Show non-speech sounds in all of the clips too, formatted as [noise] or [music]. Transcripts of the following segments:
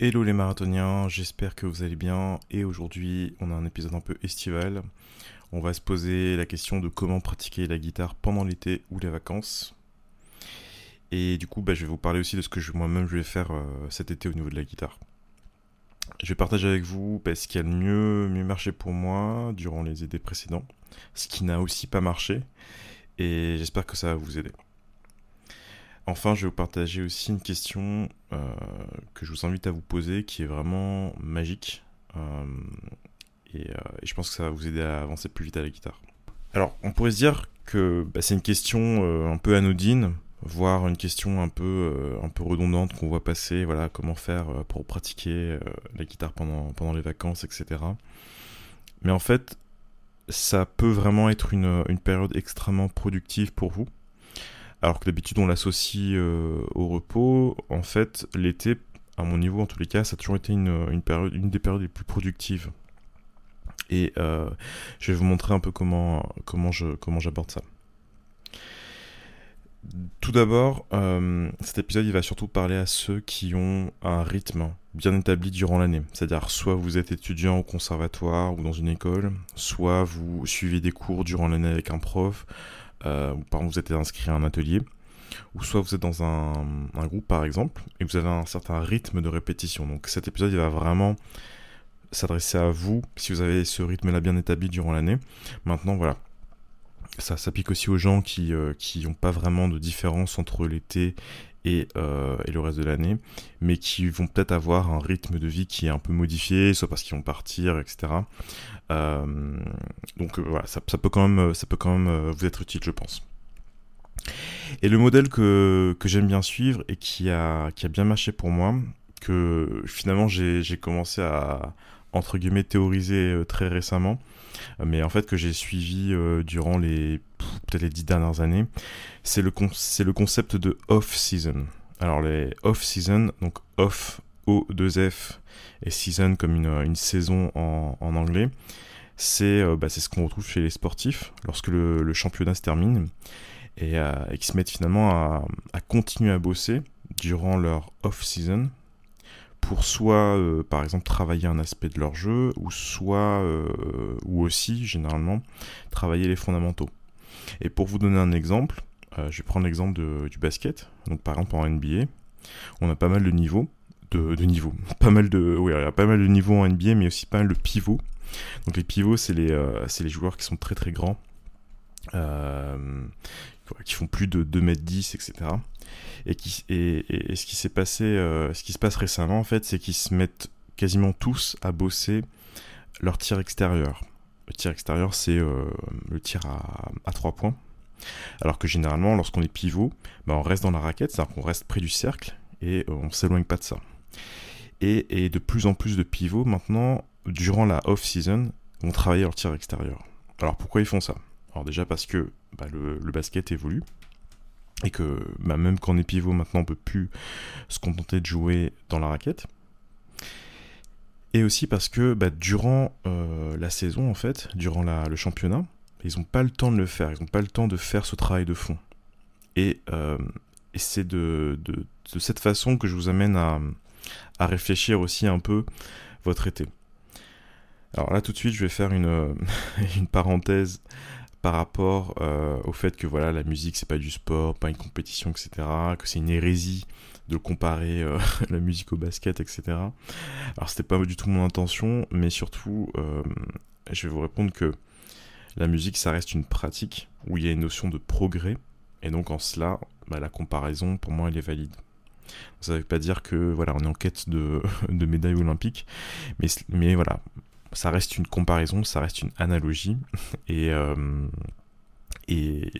Hello les marathoniens, j'espère que vous allez bien et aujourd'hui on a un épisode un peu estival. On va se poser la question de comment pratiquer la guitare pendant l'été ou les vacances. Et du coup bah, je vais vous parler aussi de ce que moi-même je vais faire euh, cet été au niveau de la guitare. Je vais partager avec vous bah, ce qui a le mieux, mieux marché pour moi durant les étés précédents, ce qui n'a aussi pas marché et j'espère que ça va vous aider. Enfin, je vais vous partager aussi une question euh, que je vous invite à vous poser, qui est vraiment magique. Euh, euh, et, je pense que ça va vous aider à avancer plus vite à la guitare. Alors, on pourrait se dire que bah, c'est une question un peu anodine, voire une question un peu, redondante qu'on voit passer. Voilà, comment faire pour pratiquer la guitare pendant, pendant les vacances, etc. Mais en fait, ça peut vraiment être une, une période extrêmement productive pour vous alors que d'habitude on l'associe euh, au repos, en fait l'été, à mon niveau en tous les cas, ça a toujours été une, des périodes les plus productives. Et euh, je vais vous montrer un peu comment j'aborde ça. Tout d'abord, euh, cet épisode il va surtout parler à ceux qui ont un rythme bien établi durant l'année. C'est-à-dire soit vous êtes étudiant au conservatoire ou dans une école, soit vous suivez des cours durant l'année avec un prof, euh, par exemple vous êtes inscrit à un atelier, ou soit vous êtes dans un, groupe par exemple, et vous avez un certain rythme de répétition. Donc cet épisode il va vraiment s'adresser à vous si vous avez ce rythme-là bien établi durant l'année. Maintenant voilà, ça s'applique aussi aux gens qui n'ont euh, pas vraiment de différence entre l'été euh, et, le reste de l'année, mais qui vont peut-être avoir un rythme de vie qui est un peu modifié, soit parce qu'ils vont partir, etc. Euh, donc euh, voilà, ça, peut quand même, ça peut quand même vous être utile, je pense. Et le modèle que, que j'aime bien suivre et qui a, qui a bien marché pour moi, que finalement j'ai commencé à, entre guillemets, théoriser très récemment, mais en fait que j'ai suivi durant les peut-être les dix dernières années, c'est le, le concept de off-season. Alors les off-season, donc off, O2F, et season comme une, une saison en, en anglais, c'est euh, bah, ce qu'on retrouve chez les sportifs lorsque le, le championnat se termine et, euh, et qui se mettent finalement à, à, continuer à bosser durant leur off-season pour soit euh, par exemple travailler un aspect de leur jeu ou soit ou aussi généralement travailler les fondamentaux. Et pour vous donner un exemple, euh, je vais prendre l'exemple du basket. Donc par exemple en NBA, on a pas mal de niveaux. De. [laughs] Pas mal de, oui, il y a pas mal de niveaux en NBA, mais aussi pas mal de pivots. Donc les pivots, c'est les, euh, les joueurs qui sont très très grands, euh, qui font plus de 2m10, etc. Et, ce qui s'est passé, ce qui se passe récemment, en fait, c'est qu'ils se mettent quasiment tous à bosser leur tir extérieur. Le tir extérieur, c'est euh, le tir à, à 3 points. Alors que généralement, lorsqu'on est pivot, bah, on reste dans la raquette, c'est-à-dire qu'on reste près du cercle et euh, on ne s'éloigne pas de ça. Et, de plus en plus de pivots, maintenant, durant la off-season, vont travailler leur tir extérieur. Alors pourquoi ils font ça? Alors déjà parce que bah, le, basket évolue et que bah, même quand on est pivot maintenant on peut plus se contenter de jouer dans la raquette et aussi parce que bah, durant euh, la saison, en fait, durant le championnat, ils n'ont pas le temps de le faire, ils n'ont pas le temps de faire ce travail de fond. Et, euh, c'est de, cette façon que je vous amène à, réfléchir aussi un peu votre été. Alors là tout de suite je vais faire une, [laughs] une parenthèse par rapport euh, au fait que voilà la musique c'est pas du sport, pas une compétition, etc. Que c'est une hérésie de comparer euh, [laughs] la musique au basket, etc. Alors c'était pas du tout mon intention, mais surtout, euh, je vais vous répondre que la musique, ça reste une pratique où il y a une notion de progrès, et donc en cela, bah, la comparaison, pour moi, elle est valide. Ça ne veut pas dire que voilà, on est en quête de, [laughs] médailles olympiques, mais voilà, ça reste une comparaison, ça reste une analogie, [laughs] et, euh, et,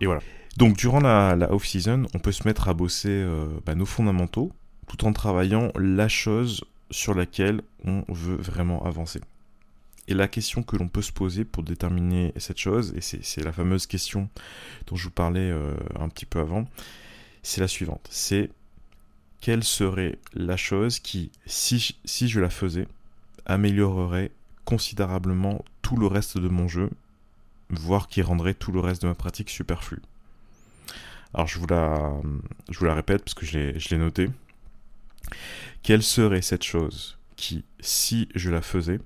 et voilà. Donc durant la, off-season, on peut se mettre à bosser euh, bah, nos fondamentaux tout en travaillant la chose sur laquelle on veut vraiment avancer. Et la question que l'on peut se poser pour déterminer cette chose, et c'est la fameuse question dont je vous parlais euh, un petit peu avant, c'est la suivante. C'est quelle serait la chose qui, si, si je la faisais, améliorerait considérablement tout le reste de mon jeu, voire qui rendrait tout le reste de ma pratique superflu. Alors je vous la, je la répète parce que je l'ai noté. quelle serait cette chose qui, si je la faisais,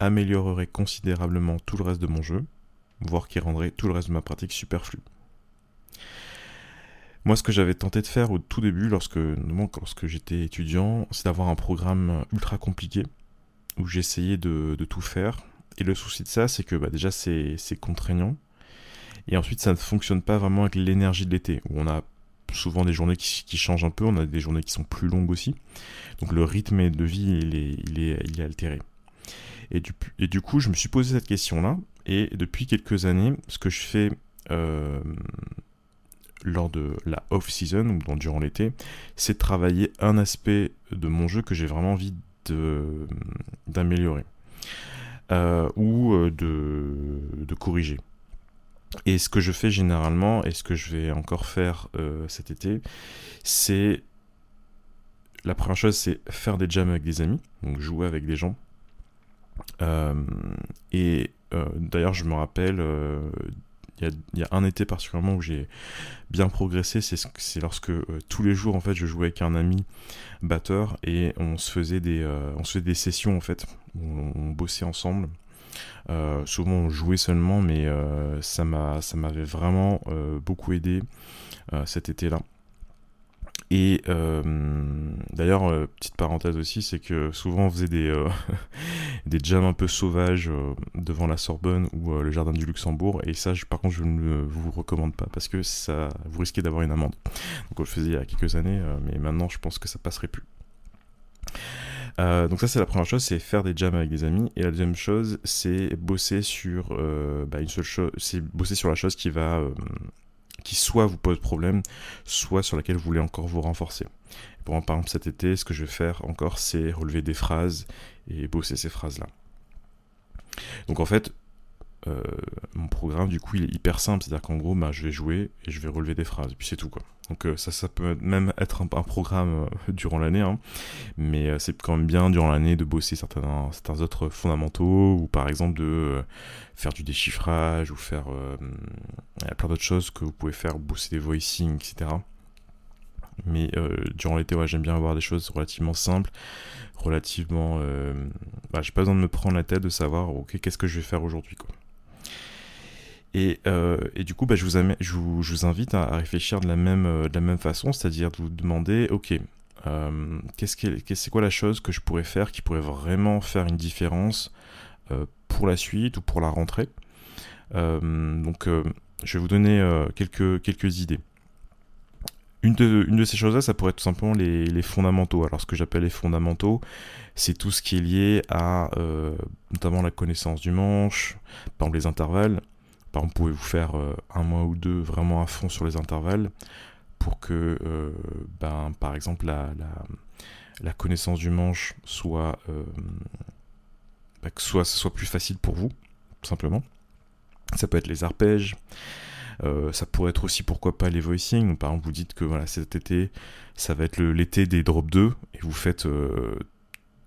améliorerait considérablement tout le reste de mon jeu, voire qui rendrait tout le reste de ma pratique superflu. Moi, ce que j'avais tenté de faire au tout début, lorsque, lorsque j'étais étudiant, c'est d'avoir un programme ultra compliqué, où j'essayais de, tout faire. Et le souci de ça, c'est que bah, déjà, c'est contraignant. Et ensuite, ça ne fonctionne pas vraiment avec l'énergie de l'été, où on a souvent des journées qui, changent un peu, on a des journées qui sont plus longues aussi. Donc le rythme de vie, il est, altéré. Et du, coup, je me suis posé cette question-là. Et depuis quelques années, ce que je fais euh, lors de la off-season, ou durant l'été, c'est travailler un aspect de mon jeu que j'ai vraiment envie d'améliorer. Euh, ou euh, de, corriger. Et ce que je fais généralement, et ce que je vais encore faire euh, cet été, c'est. La première chose, c'est faire des jams avec des amis, donc jouer avec des gens. Euh, et euh, d'ailleurs, je me rappelle, il y, a un été particulièrement où j'ai bien progressé, c'est lorsque tous les jours, en fait, je jouais avec un ami batteur et on se faisait des, des sessions, en fait, où on bossait ensemble. Euh, souvent on jouait seulement, mais euh, ça m'avait vraiment euh, beaucoup aidé cet été-là. Et d'ailleurs, petite parenthèse aussi, c'est que souvent on faisait des, [laughs] des jams un peu sauvages devant la Sorbonne ou le Jardin du Luxembourg. Et ça, par contre, je ne vous recommande pas parce que ça, vous risquez d'avoir une amende. Donc on le faisait il y a quelques années, mais maintenant je pense que ça passerait plus. Euh, donc ça c'est la première chose, c'est faire des jams avec des amis. Et la deuxième chose, c'est bosser sur euh, bah, une seule chose, c'est bosser sur la chose qui va, euh, qui soit vous pose problème, soit sur laquelle vous voulez encore vous renforcer. Pour par exemple cet été, ce que je vais faire encore, c'est relever des phrases et bosser ces phrases là. Donc en fait, mon programme du coup il est hyper simple, c'est-à-dire qu'en gros, bah, je vais jouer et je vais relever des phrases, et puis c'est tout quoi. Donc euh, ça, ça peut même être un, programme euh, durant l'année, hein. mais euh, c'est quand même bien durant l'année de bosser certains, certains autres fondamentaux, ou par exemple de faire du déchiffrage, ou faire plein d'autres choses que vous pouvez faire, bosser des voicing, etc. Mais durant l'été, ouais, j'aime bien avoir des choses relativement simples, relativement... Bah, j'ai pas besoin de me prendre la tête de savoir, ok, qu'est-ce que je vais faire aujourd'hui, quoi. Euh, et, du coup, bah, je, vous invite à, réfléchir de la même, euh, de la même façon, c'est-à-dire de vous demander, ok, euh, qu'est-ce c'est quoi la chose que je pourrais faire qui pourrait vraiment faire une différence pour la suite ou pour la rentrée? Donc, je vais vous donner quelques, idées. Une de, ces choses-là, ça pourrait être tout simplement les fondamentaux. Alors, ce que j'appelle les fondamentaux, c'est tout ce qui est lié à notamment la connaissance du manche, par exemple les intervalles, par exemple, pouvez-vous faire euh, un mois ou deux vraiment à fond sur les intervalles pour que, euh, ben, par exemple, la, connaissance du manche soit, euh, ben, soit, soit plus facile pour vous, tout simplement. Ça peut être les arpèges. ça pourrait être aussi pourquoi pas les voicing. Par exemple, vous dites que voilà, cet été, ça va être l'été des drop 2 et vous faites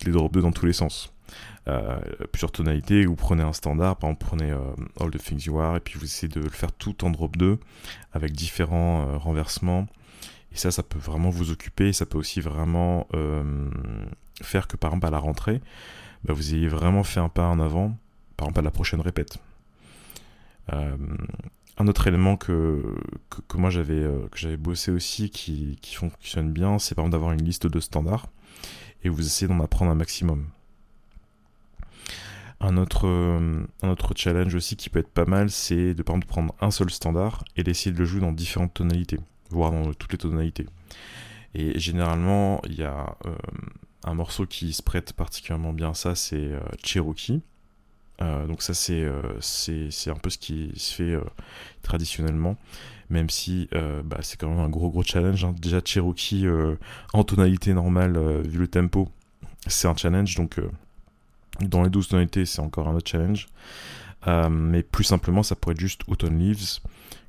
les drop 2 dans tous les sens. Euh, plusieurs tonalités, vous prenez un standard, par exemple prenez euh, All the Things You Are, et puis vous essayez de le faire tout en drop 2, avec différents euh, renversements. Et ça, ça peut vraiment vous occuper, ça peut aussi vraiment faire que par exemple à la rentrée, bah, vous ayez vraiment fait un pas en avant, par exemple à la prochaine répète. Un autre élément que, que, moi j'avais que j'avais bossé aussi qui, qui fonctionne bien, c'est par exemple d'avoir une liste de standards et vous essayez d'en apprendre un maximum. Un autre, euh, un autre challenge aussi qui peut être pas mal, c'est de, prendre un seul standard et d'essayer de le jouer dans différentes tonalités, voire dans toutes les tonalités. Et généralement, il y a euh, un morceau qui se prête particulièrement bien à ça, c'est euh, Cherokee. Donc ça, c'est c'est un peu ce qui se fait traditionnellement, même si bah, c'est quand même un gros gros challenge. Hein. Déjà, Cherokee en tonalité normale, vu le tempo, c'est un challenge, donc dans les 12 tonalités, c'est encore un autre challenge. Euh, mais plus simplement, ça pourrait être juste Autumn Leaves,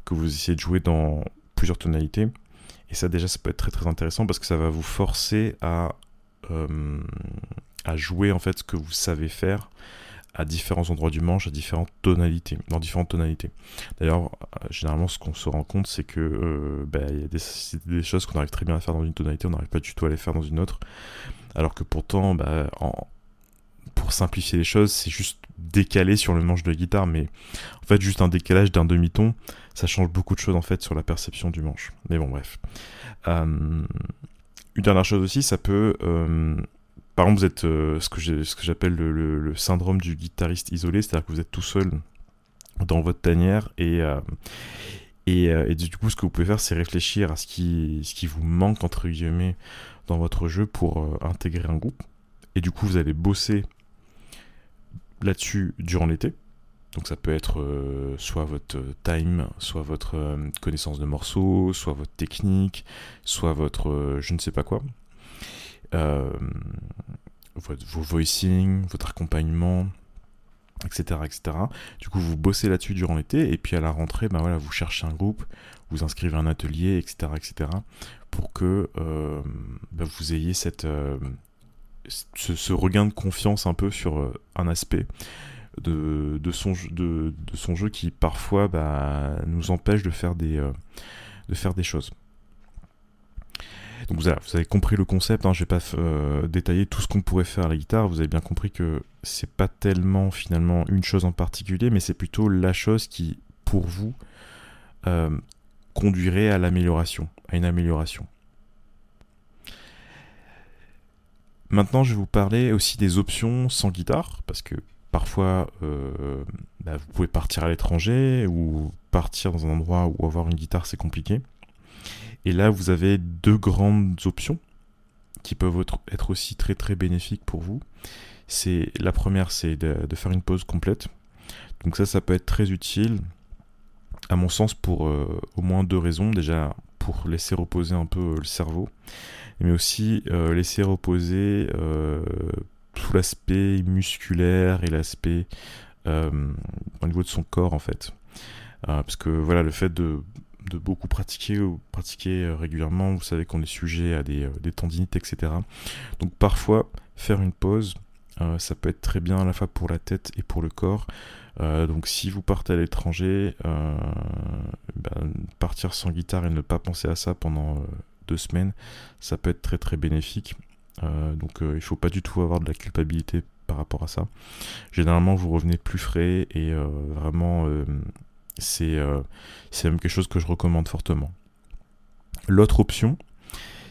que vous essayez de jouer dans plusieurs tonalités. Et ça, déjà, ça peut être très très intéressant parce que ça va vous forcer à, euh, à jouer en fait ce que vous savez faire à différents endroits du manche, à différentes tonalités, dans différentes tonalités. D'ailleurs, euh, généralement, ce qu'on se rend compte, c'est que bah, il y a des, des choses qu'on arrive très bien à faire dans une tonalité, on n'arrive pas du tout à les faire dans une autre. alors que pourtant, bah, pour simplifier les choses, c'est juste décalé sur le manche de guitare, mais en fait, juste un décalage d'un demi-ton, ça change beaucoup de choses en fait sur la perception du manche. Mais bon, bref. Euh, une dernière chose aussi, ça peut. Euh, par exemple, vous êtes euh, ce que j'appelle le, syndrome du guitariste isolé, c'est-à-dire que vous êtes tout seul dans votre tanière et, et, du coup, ce que vous pouvez faire, c'est réfléchir à ce qui, vous manque, entre guillemets, dans votre jeu pour intégrer un groupe. Et du coup, vous allez bosser là-dessus durant l'été. Donc ça peut être euh, soit votre time, soit votre euh, connaissance de morceaux, soit votre technique, soit votre euh, je ne sais pas quoi. Votre, vos voicing, votre accompagnement, etc., etc. Du coup, vous bossez là-dessus durant l'été, et puis à la rentrée, ben voilà, vous cherchez un groupe, vous inscrivez un atelier, etc., etc., pour que ben vous ayez cette, ce, regain de confiance un peu sur un aspect de, de, son, de, de, jeu qui parfois bah, nous empêche euh, de faire des choses. Donc voilà, vous avez compris le concept, hein, je vais pas euh, détailler tout ce qu'on pourrait faire à la guitare, vous avez bien compris que c'est pas tellement finalement une chose en particulier, mais c'est plutôt la chose qui, pour vous, euh, conduirait à l'amélioration, à une amélioration. Maintenant, je vais vous parler aussi des options sans guitare, parce que parfois, euh, bah, vous pouvez partir à l'étranger ou partir dans un endroit où avoir une guitare c'est compliqué. Et là, vous avez deux grandes options qui peuvent être aussi très très bénéfiques pour vous. C'est la première, c'est de, faire une pause complète. Donc ça, ça peut être très utile, à mon sens, pour euh, au moins deux raisons. Déjà, pour laisser reposer un peu le cerveau, mais aussi euh, laisser reposer tout l'aspect musculaire et l'aspect euh, au niveau de son corps en fait. Euh, parce que voilà, le fait de, de beaucoup pratiquer ou pratiquer euh, régulièrement, vous savez qu'on est sujet à des, des, tendinites, etc. Donc parfois, faire une pause, ça peut être très bien à la fois pour la tête et pour le corps. donc si vous partez à l'étranger, ben, partir sans guitare et ne pas penser à ça pendant deux semaines, ça peut être très très bénéfique. Euh, donc euh, il faut pas du tout avoir de la culpabilité par rapport à ça. Généralement vous revenez plus frais et euh, vraiment c'est même quelque chose que je recommande fortement. L'autre option,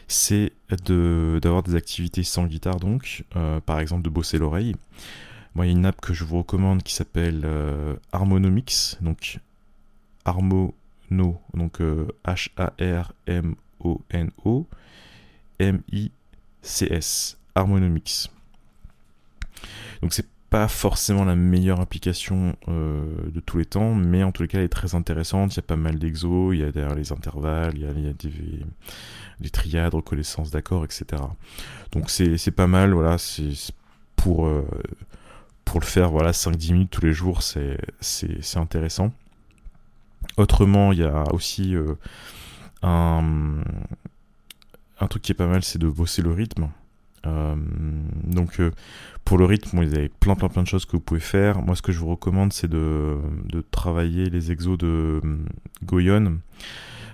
c'est d'avoir des activités sans guitare, donc, par exemple de bosser l'oreille. Moi, il y a une app que je vous recommande qui s'appelle Harmonomix, donc Harmono, donc H-A-R-M-O-N-O, M-I CS, Harmonomix. Donc c'est pas forcément la meilleure application euh, de tous les temps, mais en tous les cas elle est très intéressante. Il y a pas mal d'exos, il y a derrière les intervalles, il y a, des, triades, reconnaissance d'accords, etc. Donc c'est pas mal, voilà, c'est pour, euh, pour le faire voilà, 5-10 minutes tous les jours, c'est intéressant. Autrement, il y a aussi euh, un, un truc qui est pas mal, c'est de bosser le rythme. Euh, donc euh, pour le rythme, vous avez plein plein plein de choses que vous pouvez faire. Moi, ce que je vous recommande, c'est de, travailler les exos de euh, Goyon.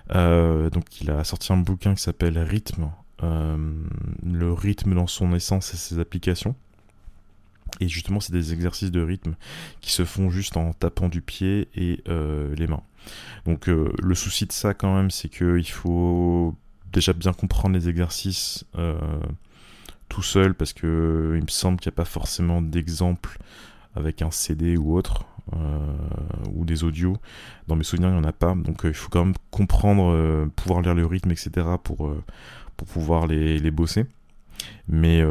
donc il a sorti un bouquin qui s'appelle Rythme. le rythme dans son essence et ses applications. Et justement, c'est des exercices de rythme qui se font juste en tapant du pied et les mains. Donc le souci de ça quand même, c'est qu'il faut déjà bien comprendre les exercices tout seul parce que il me semble qu'il n'y a pas forcément d'exemple avec un CD ou autre euh, ou des audios. Dans mes souvenirs, il n'y en a pas. Donc euh, il faut quand même comprendre, pouvoir lire le rythme, etc. pour, pour pouvoir les, les bosser. Mais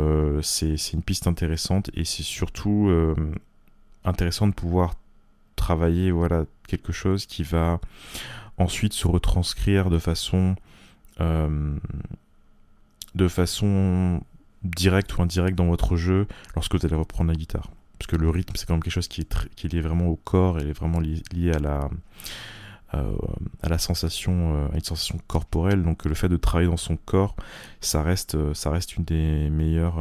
c'est une piste intéressante et c'est surtout intéressant de pouvoir travailler voilà, quelque chose qui va ensuite se retranscrire de façon euh, de façon directe ou indirecte dans votre jeu lorsque vous allez reprendre la guitare. Parce que le rythme, c'est quand même quelque chose qui est, qui est lié vraiment au corps et est vraiment lié, à la, euh, à la sensation, euh, à une sensation corporelle. Donc le fait de travailler dans son corps, ça reste, ça reste une des meilleures,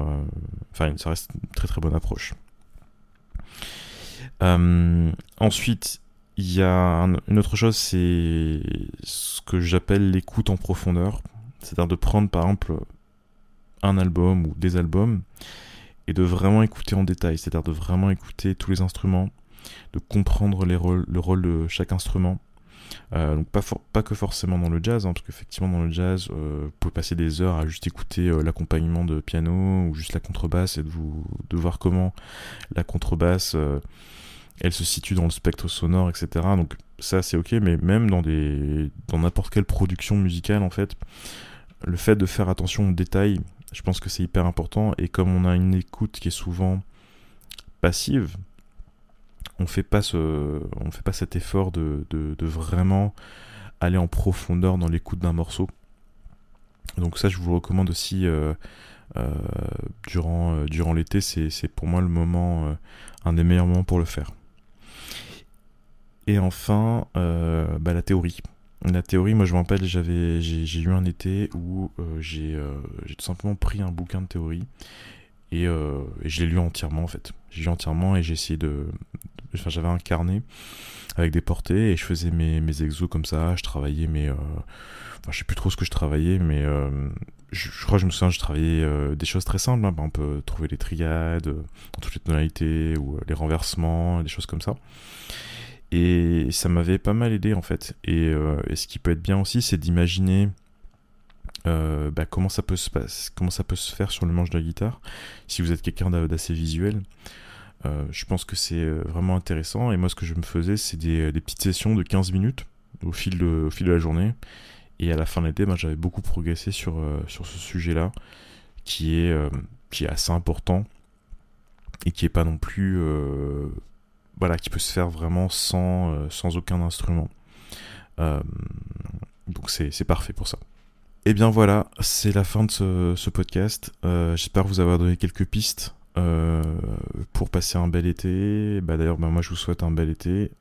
enfin ça reste une très très bonne approche. ensuite, il y a une autre chose, c'est ce que j'appelle l'écoute en profondeur. C'est-à-dire de prendre par exemple un album ou des albums et de vraiment écouter en détail, c'est-à-dire de vraiment écouter tous les instruments, de comprendre les rôles, le rôle de chaque instrument. Euh, donc pas, pas que forcément dans le jazz, hein, parce qu'effectivement dans le jazz, euh, vous pouvez passer des heures à juste écouter euh, l'accompagnement de piano ou juste la contrebasse et de, vous, de voir comment la contrebasse, elle se situe dans le spectre sonore, etc. Donc ça c'est ok, mais même dans des dans n'importe quelle production musicale en fait, le fait de faire attention aux détails, je pense que c'est hyper important. Et comme on a une écoute qui est souvent passive, on fait pas ce, on fait pas cet effort de, de, vraiment aller en profondeur dans l'écoute d'un morceau. Donc ça, je vous recommande aussi euh, euh, durant, euh, durant l'été. C'est pour moi le moment, un des meilleurs moments pour le faire. Et enfin, bah, la théorie. La théorie, moi je me rappelle, j'avais, j'ai, eu un été où euh, j'ai, euh, j'ai tout simplement pris un bouquin de théorie et, euh, je l'ai lu entièrement en fait. J'ai lu entièrement et j'ai essayé de. Enfin, j'avais un carnet avec des portées et je faisais mes, mes exos comme ça. Je travaillais mes. Enfin, je sais plus trop ce que je travaillais, mais je, crois que je me souviens, je travaillais des choses très simples. Hein. On peut trouver les triades dans toutes les tonalités ou les renversements, des choses comme ça. Et ça m'avait pas mal aidé en fait. Euh, et, ce qui peut être bien aussi, c'est d'imaginer euh, bah, comment, ça peut se passer, comment ça peut se faire sur le manche de la guitare. Si vous êtes quelqu'un d'assez visuel, euh, je pense que c'est vraiment intéressant. Et moi, ce que je me faisais, c'est des, petites sessions de 15 minutes au fil de, au fil de la journée. Et à la fin de l'été, bah, j'avais beaucoup progressé sur, sur ce sujet-là, qui, est qui est assez important et qui est pas non plus voilà, qui peut se faire vraiment sans, euh, sans aucun instrument. Euh, donc c'est parfait pour ça. Et eh bien voilà, c'est la fin de ce, podcast. Euh, j'espère vous avoir donné quelques pistes pour passer un bel été. Bah, D'ailleurs, bah, moi je vous souhaite un bel été.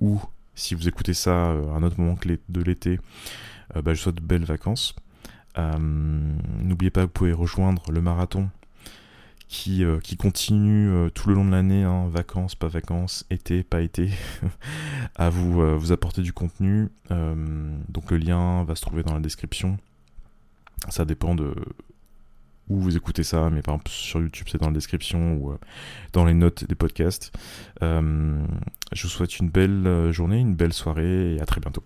ou si vous écoutez ça à un autre moment que de l'été, bah, je vous souhaite de belles vacances. N'oubliez pas, vous pouvez rejoindre le marathon qui, euh, qui continue euh, tout le long de l'année, hein, vacances, pas vacances, été, pas été, [laughs] à vous, euh, vous apporter du contenu. donc le lien va se trouver dans la description. Ça dépend de où vous écoutez ça, mais par exemple sur YouTube c'est dans la description ou dans les notes des podcasts. je vous souhaite une belle journée, une belle soirée et à très bientôt.